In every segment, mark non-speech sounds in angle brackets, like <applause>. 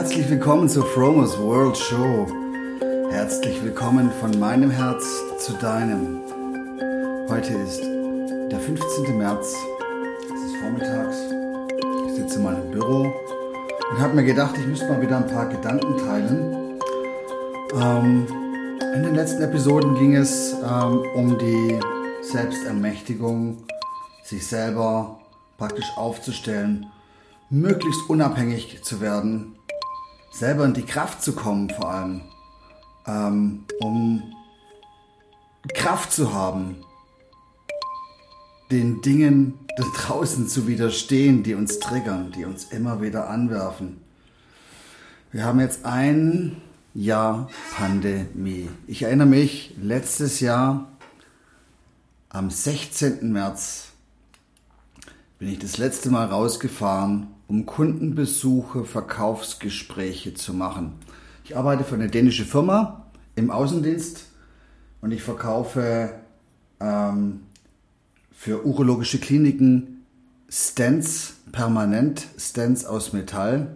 herzlich willkommen zur Fromos World Show. Herzlich willkommen von meinem Herz zu deinem. Heute ist der 15. März, es ist vormittags. Ich sitze in meinem Büro und habe mir gedacht, ich müsste mal wieder ein paar Gedanken teilen. Ähm, in den letzten Episoden ging es ähm, um die Selbstermächtigung, sich selber praktisch aufzustellen, möglichst unabhängig zu werden, selber in die Kraft zu kommen vor allem, ähm, um Kraft zu haben, den Dingen da draußen zu widerstehen, die uns triggern, die uns immer wieder anwerfen. Wir haben jetzt ein Jahr Pandemie. Ich erinnere mich, letztes Jahr am 16. März bin ich das letzte Mal rausgefahren, um Kundenbesuche, Verkaufsgespräche zu machen. Ich arbeite für eine dänische Firma im Außendienst und ich verkaufe ähm, für urologische Kliniken Stents, permanent Stents aus Metall.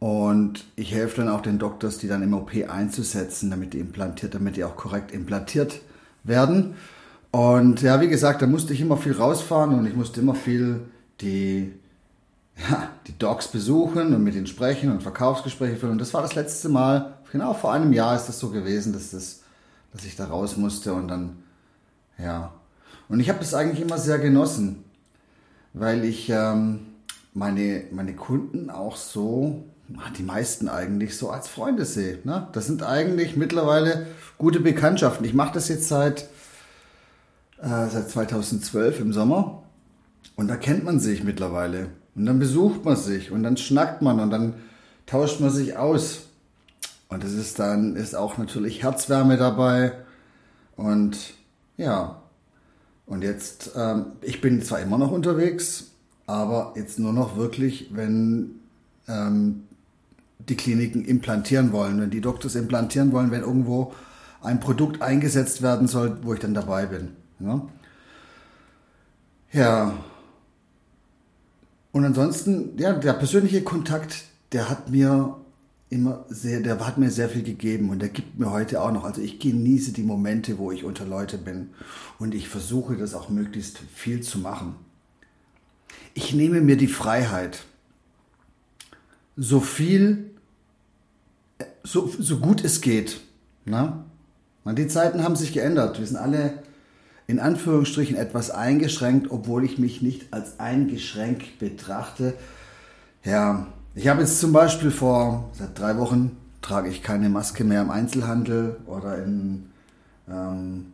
Und ich helfe dann auch den Doktors, die dann im OP einzusetzen, damit die implantiert, damit die auch korrekt implantiert werden. Und ja, wie gesagt, da musste ich immer viel rausfahren und ich musste immer viel die, <laughs> ja, die Docs besuchen und mit ihnen sprechen und Verkaufsgespräche führen. Und das war das letzte Mal, genau vor einem Jahr ist das so gewesen, dass, das, dass ich da raus musste und dann, ja. Und ich habe das eigentlich immer sehr genossen, weil ich ähm, meine, meine Kunden auch so, die meisten eigentlich so als Freunde sehe. Ne? Das sind eigentlich mittlerweile gute Bekanntschaften. Ich mache das jetzt seit äh, seit 2012 im Sommer. Und da kennt man sich mittlerweile. Und dann besucht man sich und dann schnackt man und dann tauscht man sich aus. Und es ist dann, ist auch natürlich Herzwärme dabei. Und ja. Und jetzt, ähm, ich bin zwar immer noch unterwegs, aber jetzt nur noch wirklich, wenn ähm, die Kliniken implantieren wollen, wenn die Doktors implantieren wollen, wenn irgendwo ein Produkt eingesetzt werden soll, wo ich dann dabei bin. Ja. ja. Und ansonsten, ja, der persönliche Kontakt, der hat mir immer sehr, der hat mir sehr viel gegeben und der gibt mir heute auch noch. Also ich genieße die Momente, wo ich unter Leute bin und ich versuche das auch möglichst viel zu machen. Ich nehme mir die Freiheit, so viel, so, so gut es geht. Na? Die Zeiten haben sich geändert. Wir sind alle in Anführungsstrichen etwas eingeschränkt, obwohl ich mich nicht als eingeschränkt betrachte. Ja, ich habe jetzt zum Beispiel vor seit drei Wochen trage ich keine Maske mehr im Einzelhandel oder in, ähm,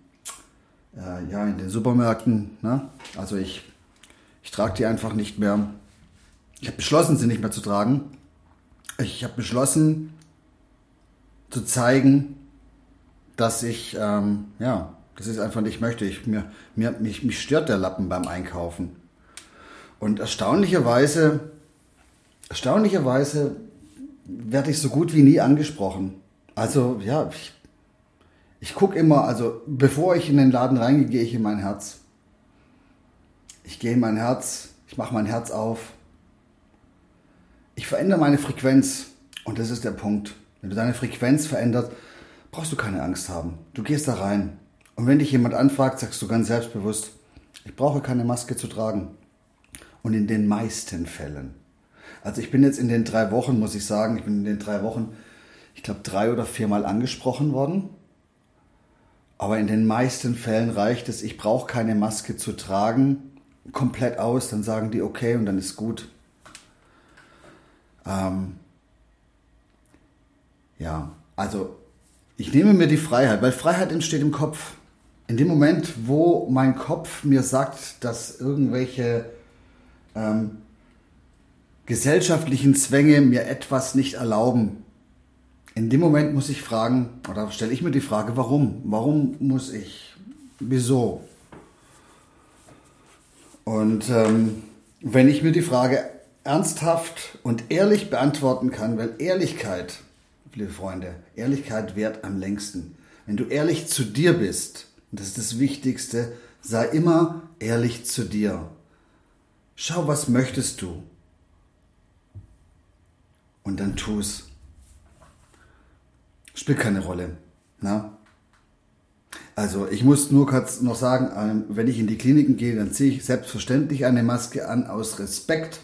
äh, ja, in den Supermärkten. Ne? Also ich, ich trage die einfach nicht mehr. Ich habe beschlossen, sie nicht mehr zu tragen. Ich habe beschlossen zu zeigen, dass ich ähm, ja, das ist einfach nicht möchte. Ich, mir, mir, mich, mich stört der Lappen beim Einkaufen. Und erstaunlicherweise, erstaunlicherweise werde ich so gut wie nie angesprochen. Also ja, ich, ich gucke immer, also bevor ich in den Laden reingehe, gehe ich in mein Herz. Ich gehe in mein Herz, ich mache mein Herz auf. Ich verändere meine Frequenz und das ist der Punkt. Wenn du deine Frequenz veränderst, brauchst du keine Angst haben. Du gehst da rein. Und wenn dich jemand anfragt, sagst du ganz selbstbewusst, ich brauche keine Maske zu tragen. Und in den meisten Fällen. Also ich bin jetzt in den drei Wochen, muss ich sagen, ich bin in den drei Wochen, ich glaube, drei oder viermal angesprochen worden. Aber in den meisten Fällen reicht es, ich brauche keine Maske zu tragen, komplett aus, dann sagen die okay und dann ist gut. Ähm, ja, also ich nehme mir die Freiheit, weil Freiheit entsteht im Kopf in dem Moment, wo mein Kopf mir sagt, dass irgendwelche ähm, gesellschaftlichen Zwänge mir etwas nicht erlauben, in dem Moment muss ich fragen, oder stelle ich mir die Frage, warum? Warum muss ich? Wieso? Und ähm, wenn ich mir die Frage ernsthaft und ehrlich beantworten kann, weil Ehrlichkeit, liebe Freunde, Ehrlichkeit währt am längsten. Wenn du ehrlich zu dir bist, und das ist das Wichtigste, sei immer ehrlich zu dir. Schau, was möchtest du? und dann tu's. Spielt keine Rolle. Na? Also ich muss nur kurz noch sagen, ähm, wenn ich in die Kliniken gehe, dann ziehe ich selbstverständlich eine Maske an aus Respekt.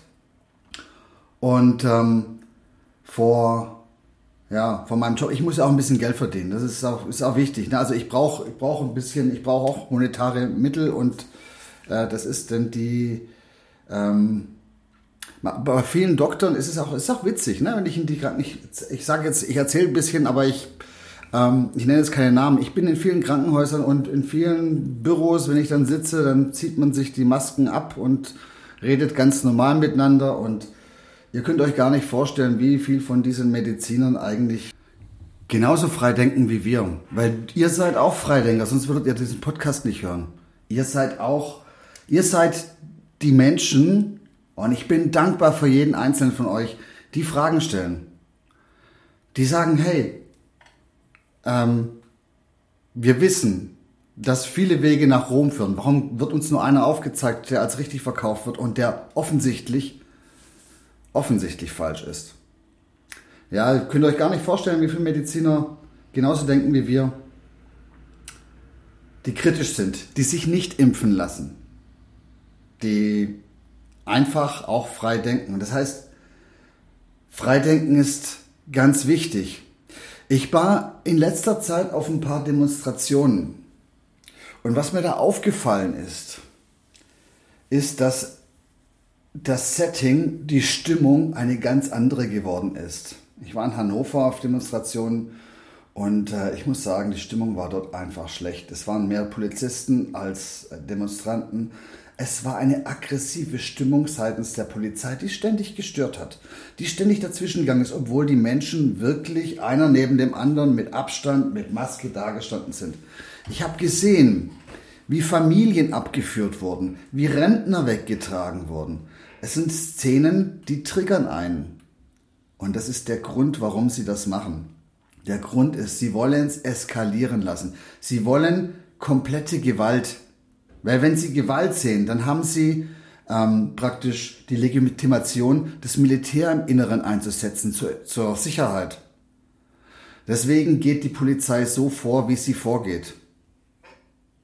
Und ähm, vor, ja, vor meinem Job, ich muss ja auch ein bisschen Geld verdienen. Das ist auch, ist auch wichtig. Ne? Also ich brauche ich brauch ein bisschen, ich brauche auch monetare Mittel und äh, das ist dann die, ähm, bei vielen Doktoren ist es auch, ist auch witzig, ne? wenn ich in die, ich, ich sage jetzt, ich erzähle ein bisschen, aber ich ähm, ich nenne jetzt keine Namen, ich bin in vielen Krankenhäusern und in vielen Büros, wenn ich dann sitze, dann zieht man sich die Masken ab und redet ganz normal miteinander und ihr könnt euch gar nicht vorstellen, wie viel von diesen Medizinern eigentlich genauso frei denken wie wir. Weil ihr seid auch Freidenker, sonst würdet ihr diesen Podcast nicht hören. Ihr seid auch, ihr seid die Menschen, und ich bin dankbar für jeden einzelnen von euch, die Fragen stellen. Die sagen, hey, ähm, wir wissen, dass viele Wege nach Rom führen. Warum wird uns nur einer aufgezeigt, der als richtig verkauft wird und der offensichtlich, offensichtlich falsch ist? Ja, ihr könnt euch gar nicht vorstellen, wie viele Mediziner genauso denken wie wir, die kritisch sind, die sich nicht impfen lassen, die einfach auch frei denken. Das heißt, Freidenken ist ganz wichtig. Ich war in letzter Zeit auf ein paar Demonstrationen. Und was mir da aufgefallen ist, ist, dass das Setting, die Stimmung eine ganz andere geworden ist. Ich war in Hannover auf Demonstrationen und äh, ich muss sagen, die Stimmung war dort einfach schlecht. Es waren mehr Polizisten als Demonstranten. Es war eine aggressive Stimmung seitens der Polizei, die ständig gestört hat, die ständig dazwischen gegangen ist, obwohl die Menschen wirklich einer neben dem anderen mit Abstand, mit Maske dagestanden sind. Ich habe gesehen, wie Familien abgeführt wurden, wie Rentner weggetragen wurden. Es sind Szenen, die triggern einen. Und das ist der Grund, warum sie das machen. Der Grund ist, sie wollen es eskalieren lassen. Sie wollen komplette Gewalt weil wenn sie Gewalt sehen, dann haben sie ähm, praktisch die Legitimation, das Militär im Inneren einzusetzen zur, zur Sicherheit. Deswegen geht die Polizei so vor, wie sie vorgeht.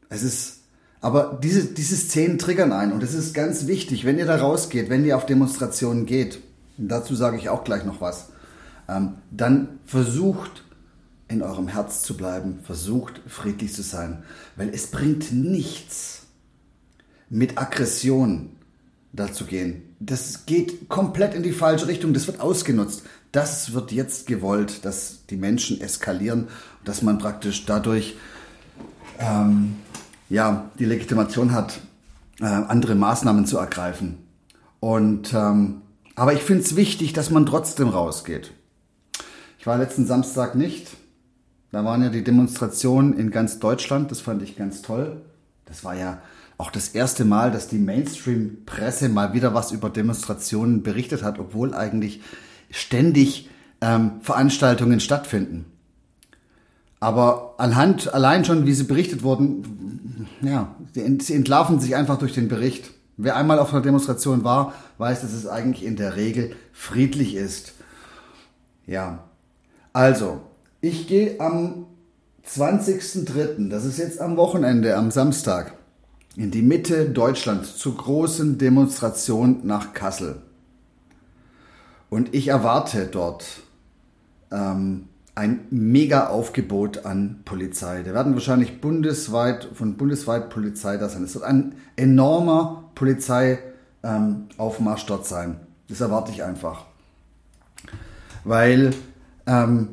Es ist, aber diese, diese Szenen triggern ein und es ist ganz wichtig, wenn ihr da rausgeht, wenn ihr auf Demonstrationen geht, dazu sage ich auch gleich noch was, ähm, dann versucht in eurem Herz zu bleiben, versucht friedlich zu sein, weil es bringt nichts, mit Aggression dazu gehen. Das geht komplett in die falsche Richtung. Das wird ausgenutzt. Das wird jetzt gewollt, dass die Menschen eskalieren, dass man praktisch dadurch ähm, ja, die Legitimation hat, äh, andere Maßnahmen zu ergreifen. Und, ähm, aber ich finde es wichtig, dass man trotzdem rausgeht. Ich war letzten Samstag nicht. Da waren ja die Demonstrationen in ganz Deutschland. Das fand ich ganz toll. Das war ja auch das erste Mal, dass die Mainstream-Presse mal wieder was über Demonstrationen berichtet hat, obwohl eigentlich ständig ähm, Veranstaltungen stattfinden. Aber anhand, allein schon, wie sie berichtet wurden, ja, sie entlarven sich einfach durch den Bericht. Wer einmal auf einer Demonstration war, weiß, dass es eigentlich in der Regel friedlich ist. Ja, also, ich gehe am 20.03., das ist jetzt am Wochenende, am Samstag, in die Mitte Deutschlands zur großen Demonstration nach Kassel. Und ich erwarte dort ähm, ein mega Aufgebot an Polizei. Da werden wahrscheinlich bundesweit, von bundesweit Polizei da sein. Es wird ein enormer Polizeiaufmarsch ähm, dort sein. Das erwarte ich einfach. Weil ähm,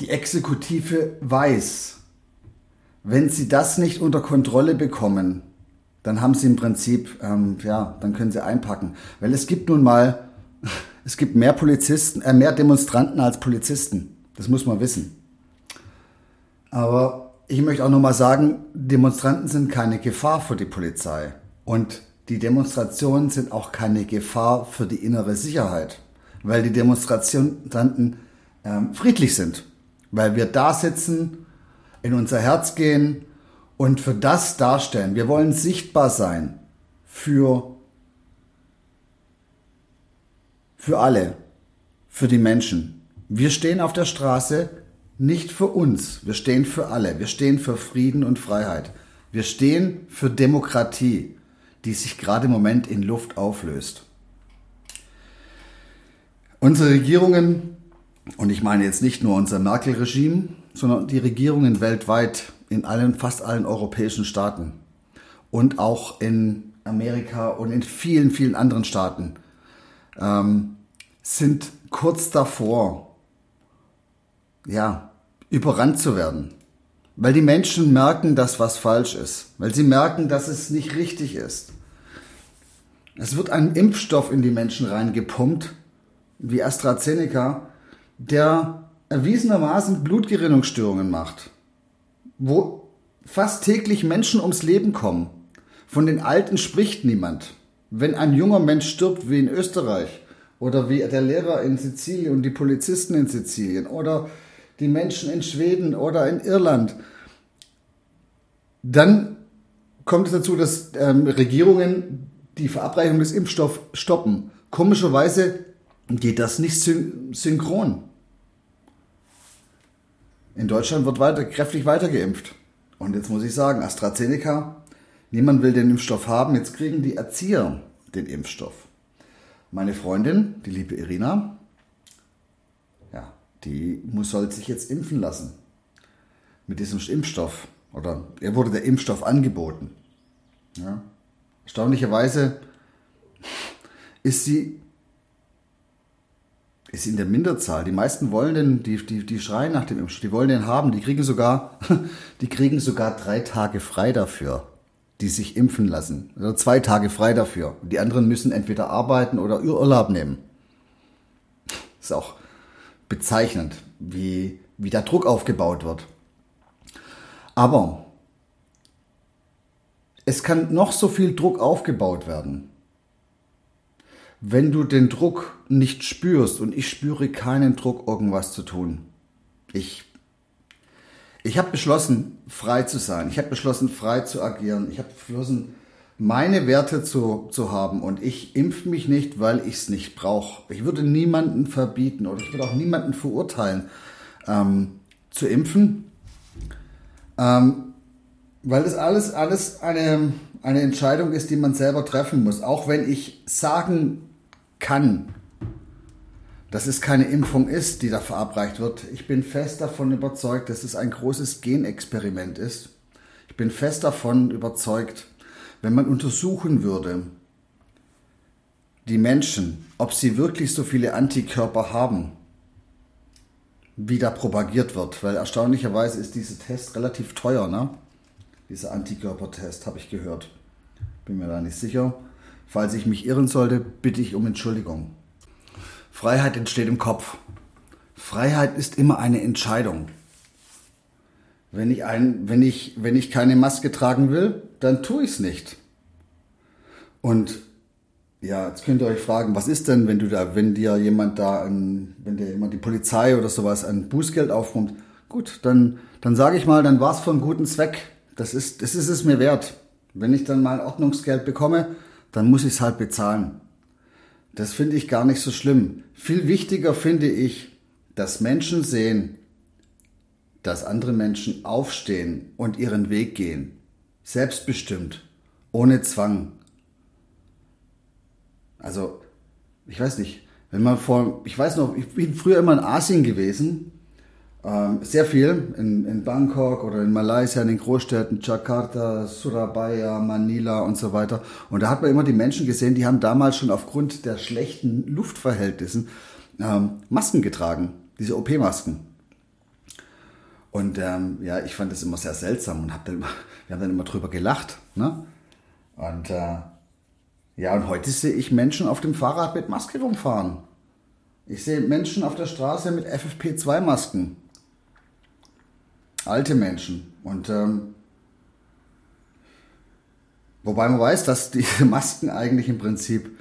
die Exekutive weiß, wenn sie das nicht unter Kontrolle bekommen, dann haben sie im Prinzip, ähm, ja, dann können sie einpacken. Weil es gibt nun mal, <laughs> es gibt mehr Polizisten, äh, mehr Demonstranten als Polizisten. Das muss man wissen. Aber ich möchte auch nochmal sagen, Demonstranten sind keine Gefahr für die Polizei. Und die Demonstrationen sind auch keine Gefahr für die innere Sicherheit. Weil die Demonstranten ähm, friedlich sind. Weil wir da sitzen in unser Herz gehen und für das darstellen. Wir wollen sichtbar sein für, für alle, für die Menschen. Wir stehen auf der Straße nicht für uns, wir stehen für alle. Wir stehen für Frieden und Freiheit. Wir stehen für Demokratie, die sich gerade im Moment in Luft auflöst. Unsere Regierungen, und ich meine jetzt nicht nur unser Merkel-Regime, sondern die Regierungen weltweit in allen, fast allen europäischen Staaten und auch in Amerika und in vielen, vielen anderen Staaten ähm, sind kurz davor, ja, überrannt zu werden. Weil die Menschen merken, dass was falsch ist. Weil sie merken, dass es nicht richtig ist. Es wird ein Impfstoff in die Menschen reingepumpt, wie AstraZeneca, der erwiesenermaßen Blutgerinnungsstörungen macht. Wo fast täglich Menschen ums Leben kommen. Von den Alten spricht niemand. Wenn ein junger Mensch stirbt, wie in Österreich, oder wie der Lehrer in Sizilien und die Polizisten in Sizilien, oder die Menschen in Schweden oder in Irland, dann kommt es dazu, dass ähm, Regierungen die Verabreichung des Impfstoffs stoppen. Komischerweise geht das nicht syn synchron. In Deutschland wird weiter, kräftig weiter geimpft. Und jetzt muss ich sagen, AstraZeneca, niemand will den Impfstoff haben, jetzt kriegen die Erzieher den Impfstoff. Meine Freundin, die liebe Irina, die muss, soll sich jetzt impfen lassen. Mit diesem Impfstoff. Oder ihr wurde der Impfstoff angeboten. Ja. Erstaunlicherweise ist sie, ist sie in der Minderzahl. Die meisten wollen den, die, die, die schreien nach dem Impfstoff, die wollen den haben. Die kriegen sogar, <laughs> die kriegen sogar drei Tage frei dafür, die sich impfen lassen. Oder zwei Tage frei dafür. Die anderen müssen entweder arbeiten oder Urlaub nehmen. <laughs> Ist auch bezeichnend, wie, wie der Druck aufgebaut wird. Aber es kann noch so viel Druck aufgebaut werden. Wenn du den Druck nicht spürst, und ich spüre keinen Druck, irgendwas zu tun. Ich, ich habe beschlossen, frei zu sein. Ich habe beschlossen, frei zu agieren. Ich habe beschlossen, meine Werte zu, zu haben. Und ich impfe mich nicht, weil ich es nicht brauche. Ich würde niemanden verbieten oder ich würde auch niemanden verurteilen, ähm, zu impfen. Ähm, weil das alles, alles eine, eine Entscheidung ist, die man selber treffen muss. Auch wenn ich sagen kann, dass es keine Impfung ist, die da verabreicht wird. Ich bin fest davon überzeugt, dass es ein großes Genexperiment ist. Ich bin fest davon überzeugt, wenn man untersuchen würde, die Menschen, ob sie wirklich so viele Antikörper haben, wie da propagiert wird. Weil erstaunlicherweise ist dieser Test relativ teuer, ne? Dieser Antikörpertest, habe ich gehört. Bin mir da nicht sicher. Falls ich mich irren sollte, bitte ich um Entschuldigung. Freiheit entsteht im Kopf. Freiheit ist immer eine Entscheidung. Wenn ich, ein, wenn ich, wenn ich keine Maske tragen will, dann tue ich es nicht. Und ja, jetzt könnt ihr euch fragen, was ist denn, wenn du da, wenn dir jemand da, ein, wenn dir jemand die Polizei oder sowas ein Bußgeld aufruft? Gut, dann, dann sage ich mal, dann war es für einen guten Zweck. Das ist, das ist es mir wert. Wenn ich dann mal Ordnungsgeld bekomme, dann muss ich es halt bezahlen. Das finde ich gar nicht so schlimm. Viel wichtiger finde ich, dass Menschen sehen, dass andere Menschen aufstehen und ihren Weg gehen. Selbstbestimmt, ohne Zwang. Also, ich weiß nicht, wenn man vor, ich weiß noch, ich bin früher immer in Asien gewesen, ähm, sehr viel, in, in Bangkok oder in Malaysia, in den Großstädten, Jakarta, Surabaya, Manila und so weiter. Und da hat man immer die Menschen gesehen, die haben damals schon aufgrund der schlechten Luftverhältnissen ähm, Masken getragen, diese OP-Masken. Und ähm, ja, ich fand das immer sehr seltsam und hab dann immer, <laughs> wir haben dann immer drüber gelacht. Ne? Und äh, ja, und heute sehe ich Menschen auf dem Fahrrad mit Maske rumfahren. Ich sehe Menschen auf der Straße mit FFP2-Masken. Alte Menschen. Und ähm, wobei man weiß, dass diese <laughs> Masken eigentlich im Prinzip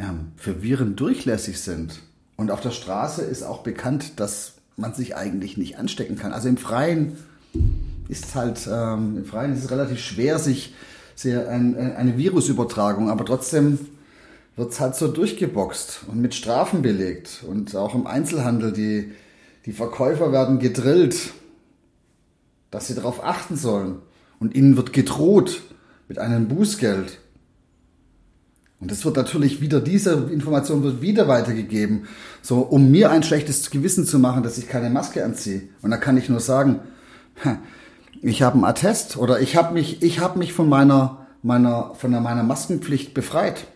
ähm, für Viren durchlässig sind. Und auf der Straße ist auch bekannt, dass man sich eigentlich nicht anstecken kann. Also im Freien ist halt, ähm, im Freien ist es relativ schwer, sich sehr ein, eine Virusübertragung, aber trotzdem wird es halt so durchgeboxt und mit Strafen belegt. Und auch im Einzelhandel, die, die Verkäufer werden gedrillt, dass sie darauf achten sollen. Und ihnen wird gedroht mit einem Bußgeld. Und es wird natürlich wieder, diese Information wird wieder weitergegeben, so um mir ein schlechtes Gewissen zu machen, dass ich keine Maske anziehe. Und da kann ich nur sagen, ich habe einen Attest oder ich habe mich, ich habe mich von meiner, meiner, von meiner Maskenpflicht befreit.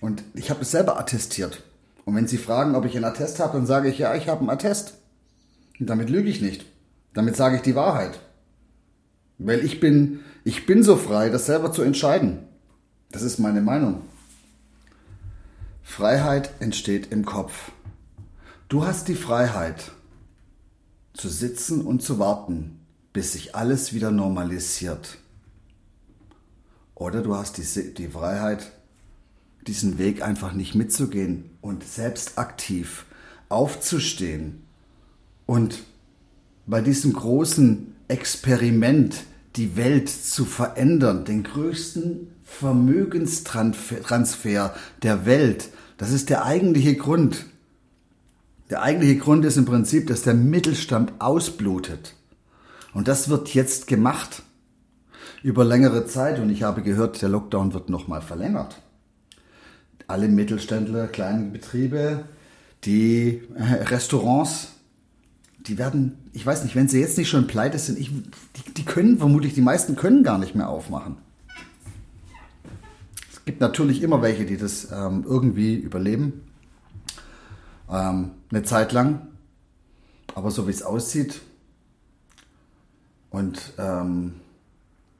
Und ich habe es selber attestiert. Und wenn Sie fragen, ob ich einen Attest habe, dann sage ich, ja, ich habe einen Attest. Und damit lüge ich nicht. Damit sage ich die Wahrheit. Weil ich bin, ich bin so frei, das selber zu entscheiden. Das ist meine Meinung. Freiheit entsteht im Kopf. Du hast die Freiheit, zu sitzen und zu warten, bis sich alles wieder normalisiert. Oder du hast die, die Freiheit, diesen Weg einfach nicht mitzugehen und selbst aktiv aufzustehen und bei diesem großen Experiment die Welt zu verändern, den größten Vermögenstransfer der Welt. Das ist der eigentliche Grund. Der eigentliche Grund ist im Prinzip, dass der Mittelstand ausblutet. Und das wird jetzt gemacht über längere Zeit. Und ich habe gehört, der Lockdown wird nochmal verlängert. Alle Mittelständler, kleine Betriebe, die äh, Restaurants, die werden, ich weiß nicht, wenn sie jetzt nicht schon pleite sind, ich, die, die können vermutlich, die meisten können gar nicht mehr aufmachen. Gibt natürlich immer welche, die das ähm, irgendwie überleben. Ähm, eine Zeit lang. Aber so wie es aussieht, und ähm,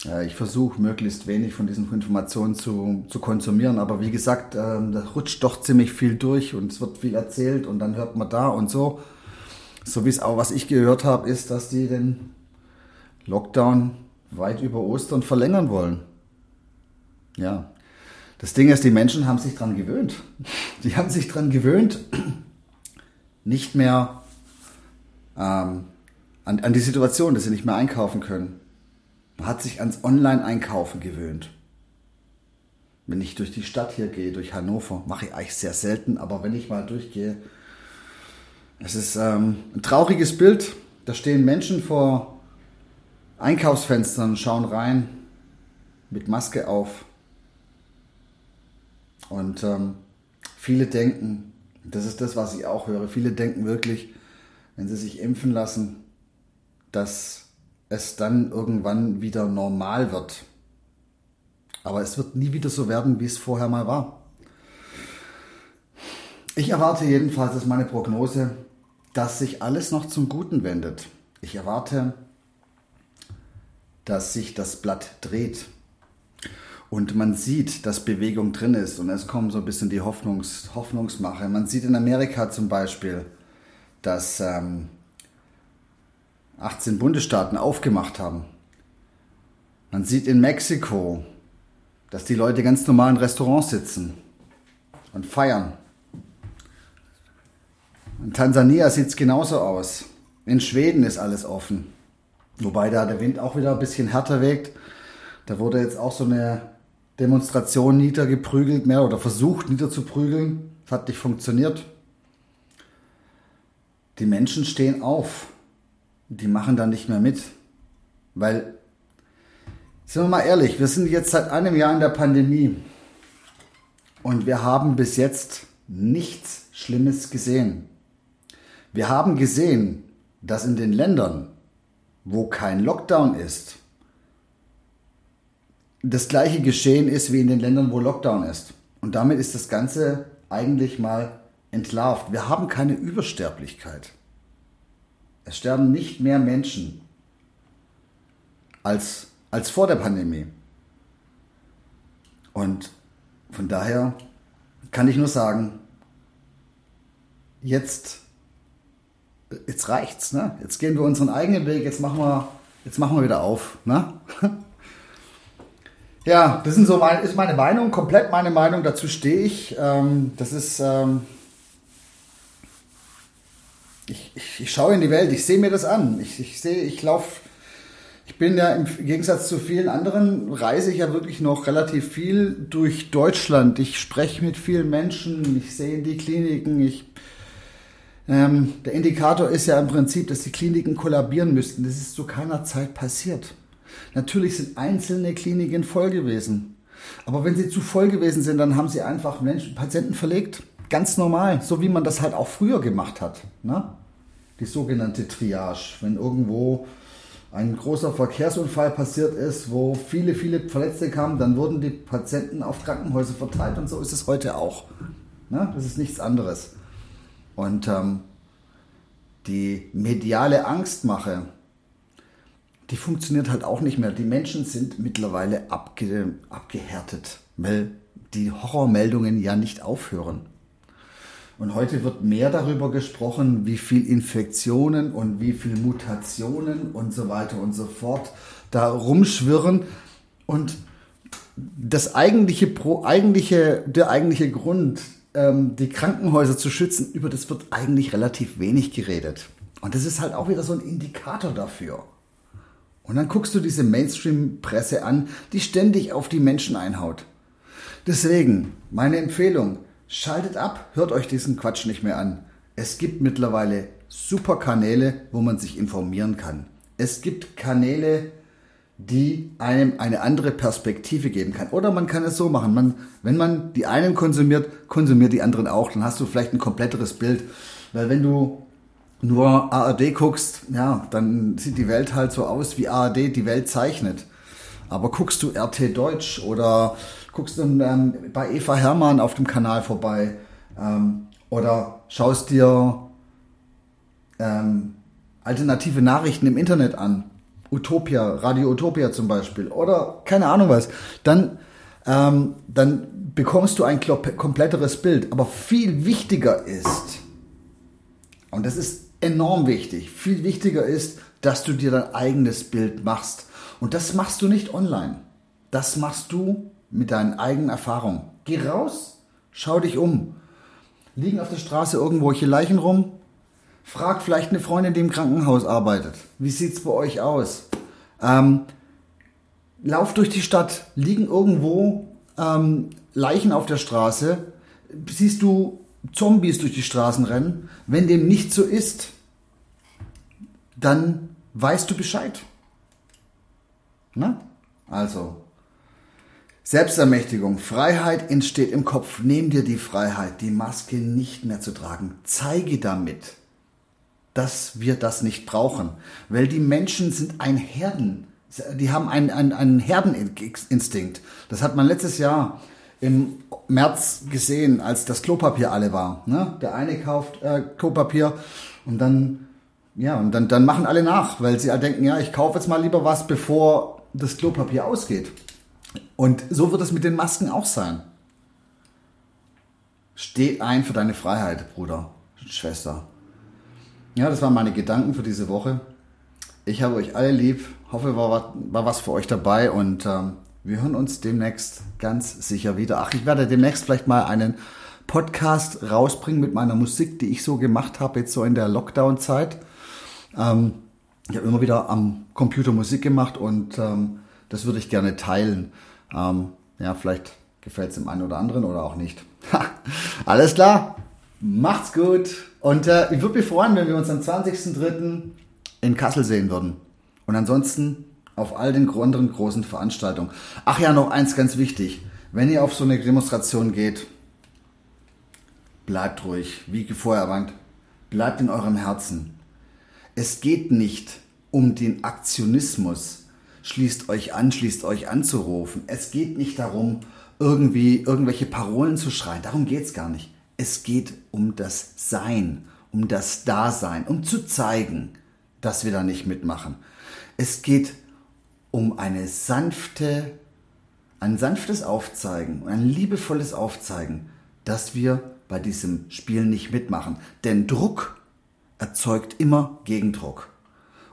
ja, ich versuche möglichst wenig von diesen Informationen zu, zu konsumieren. Aber wie gesagt, ähm, da rutscht doch ziemlich viel durch und es wird viel erzählt und dann hört man da und so. So wie es auch, was ich gehört habe, ist, dass die den Lockdown weit über Ostern verlängern wollen. Ja. Das Ding ist, die Menschen haben sich dran gewöhnt. Die haben sich dran gewöhnt, nicht mehr ähm, an, an die Situation, dass sie nicht mehr einkaufen können. Man hat sich ans Online-Einkaufen gewöhnt. Wenn ich durch die Stadt hier gehe, durch Hannover, mache ich eigentlich sehr selten, aber wenn ich mal durchgehe, es ist ähm, ein trauriges Bild. Da stehen Menschen vor Einkaufsfenstern, schauen rein, mit Maske auf. Und ähm, viele denken, das ist das, was ich auch höre, viele denken wirklich, wenn sie sich impfen lassen, dass es dann irgendwann wieder normal wird. Aber es wird nie wieder so werden, wie es vorher mal war. Ich erwarte jedenfalls, ist meine Prognose, dass sich alles noch zum Guten wendet. Ich erwarte, dass sich das Blatt dreht und man sieht, dass Bewegung drin ist und es kommt so ein bisschen die Hoffnungs Hoffnungsmache. Man sieht in Amerika zum Beispiel, dass ähm, 18 Bundesstaaten aufgemacht haben. Man sieht in Mexiko, dass die Leute ganz normal in Restaurants sitzen und feiern. In Tansania sieht es genauso aus. In Schweden ist alles offen. Wobei da der Wind auch wieder ein bisschen härter weht. Da wurde jetzt auch so eine Demonstration niedergeprügelt, mehr oder versucht niederzuprügeln. Das hat nicht funktioniert. Die Menschen stehen auf die machen dann nicht mehr mit. Weil, sind wir mal ehrlich, wir sind jetzt seit einem Jahr in der Pandemie und wir haben bis jetzt nichts Schlimmes gesehen. Wir haben gesehen, dass in den Ländern, wo kein Lockdown ist, das gleiche geschehen ist wie in den Ländern, wo Lockdown ist. Und damit ist das Ganze eigentlich mal entlarvt. Wir haben keine Übersterblichkeit. Es sterben nicht mehr Menschen als, als vor der Pandemie. Und von daher kann ich nur sagen, jetzt, jetzt reicht's, ne? Jetzt gehen wir unseren eigenen Weg, jetzt machen wir, jetzt machen wir wieder auf, ne? <laughs> Ja, das sind so mein, ist meine Meinung, komplett meine Meinung, dazu stehe ich. Ähm, das ist, ähm, ich, ich, ich schaue in die Welt, ich sehe mir das an. Ich, ich sehe, ich laufe Ich bin ja im Gegensatz zu vielen anderen, reise ich ja wirklich noch relativ viel durch Deutschland. Ich spreche mit vielen Menschen, ich sehe die Kliniken, ich ähm, der Indikator ist ja im Prinzip, dass die Kliniken kollabieren müssten. Das ist zu keiner Zeit passiert. Natürlich sind einzelne Kliniken voll gewesen. Aber wenn sie zu voll gewesen sind, dann haben sie einfach Menschen, Patienten verlegt. Ganz normal, so wie man das halt auch früher gemacht hat. Ne? Die sogenannte Triage. Wenn irgendwo ein großer Verkehrsunfall passiert ist, wo viele, viele Verletzte kamen, dann wurden die Patienten auf Krankenhäuser verteilt und so ist es heute auch. Ne? Das ist nichts anderes. Und ähm, die mediale Angstmache, die funktioniert halt auch nicht mehr. Die Menschen sind mittlerweile abge abgehärtet, weil die Horrormeldungen ja nicht aufhören. Und heute wird mehr darüber gesprochen, wie viel Infektionen und wie viel Mutationen und so weiter und so fort da rumschwirren. Und das eigentliche, eigentliche, der eigentliche Grund, ähm, die Krankenhäuser zu schützen, über das wird eigentlich relativ wenig geredet. Und das ist halt auch wieder so ein Indikator dafür. Und dann guckst du diese Mainstream-Presse an, die ständig auf die Menschen einhaut. Deswegen, meine Empfehlung, schaltet ab, hört euch diesen Quatsch nicht mehr an. Es gibt mittlerweile super Kanäle, wo man sich informieren kann. Es gibt Kanäle, die einem eine andere Perspektive geben kann. Oder man kann es so machen, man, wenn man die einen konsumiert, konsumiert die anderen auch. Dann hast du vielleicht ein kompletteres Bild. Weil wenn du nur ARD guckst, ja, dann sieht die Welt halt so aus, wie ARD die Welt zeichnet. Aber guckst du RT Deutsch oder guckst du ähm, bei Eva Hermann auf dem Kanal vorbei ähm, oder schaust dir ähm, alternative Nachrichten im Internet an, Utopia, Radio Utopia zum Beispiel oder keine Ahnung was, dann, ähm, dann bekommst du ein kompletteres Bild. Aber viel wichtiger ist, und das ist enorm wichtig, viel wichtiger ist, dass du dir dein eigenes Bild machst. Und das machst du nicht online. Das machst du mit deinen eigenen Erfahrungen. Geh raus, schau dich um. Liegen auf der Straße irgendwelche Leichen rum? Frag vielleicht eine Freundin, die im Krankenhaus arbeitet. Wie sieht's bei euch aus? Ähm, lauf durch die Stadt, liegen irgendwo ähm, Leichen auf der Straße. Siehst du Zombies durch die Straßen rennen? Wenn dem nicht so ist, dann weißt du Bescheid. Na? Also, Selbstermächtigung, Freiheit entsteht im Kopf. Nimm dir die Freiheit, die Maske nicht mehr zu tragen. Zeige damit, dass wir das nicht brauchen. Weil die Menschen sind ein Herden, die haben einen, einen, einen Herdeninstinkt. Das hat man letztes Jahr im März gesehen, als das Klopapier alle war. Ne? Der eine kauft äh, Klopapier und dann, ja, und dann, dann machen alle nach, weil sie denken, ja, ich kaufe jetzt mal lieber was, bevor das Klopapier ausgeht. Und so wird es mit den Masken auch sein. Steh ein für deine Freiheit, Bruder, Schwester. Ja, das waren meine Gedanken für diese Woche. Ich habe euch alle lieb. Hoffe, war, war was für euch dabei und ähm, wir hören uns demnächst ganz sicher wieder. Ach, ich werde demnächst vielleicht mal einen Podcast rausbringen mit meiner Musik, die ich so gemacht habe, jetzt so in der Lockdown-Zeit. Ähm, ich habe immer wieder am Computer Musik gemacht und ähm, das würde ich gerne teilen. Ähm, ja, vielleicht gefällt es dem einen oder anderen oder auch nicht. Alles klar, macht's gut und äh, ich würde mich freuen, wenn wir uns am 20.03. in Kassel sehen würden. Und ansonsten auf all den anderen großen Veranstaltungen. Ach ja, noch eins ganz wichtig. Wenn ihr auf so eine Demonstration geht, bleibt ruhig, wie vorher erwähnt. Bleibt in eurem Herzen. Es geht nicht um den Aktionismus, schließt euch an, schließt euch anzurufen. Es geht nicht darum, irgendwie irgendwelche Parolen zu schreien. Darum geht es gar nicht. Es geht um das Sein, um das Dasein, um zu zeigen, dass wir da nicht mitmachen. Es geht um eine sanfte, ein sanftes Aufzeigen, ein liebevolles Aufzeigen, dass wir bei diesem Spiel nicht mitmachen. Denn Druck erzeugt immer Gegendruck.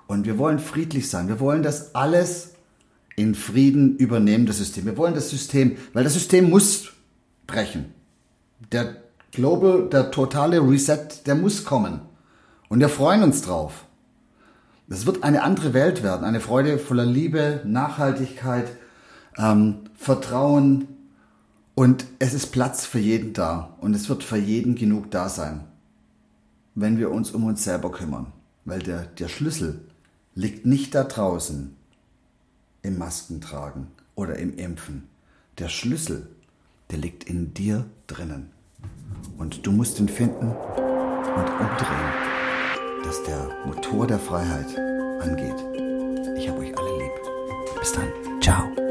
Und wir wollen friedlich sein. Wir wollen das alles in Frieden übernehmen, das System. Wir wollen das System, weil das System muss brechen. Der Global, der totale Reset, der muss kommen. Und wir freuen uns drauf. Es wird eine andere Welt werden, eine Freude voller Liebe, Nachhaltigkeit, ähm, Vertrauen und es ist Platz für jeden da und es wird für jeden genug da sein, wenn wir uns um uns selber kümmern. Weil der, der Schlüssel liegt nicht da draußen im Maskentragen oder im Impfen. Der Schlüssel, der liegt in dir drinnen. Und du musst ihn finden und umdrehen, dass der Motor der Freiheit angeht. Ich habe euch alle lieb. Bis dann. Ciao.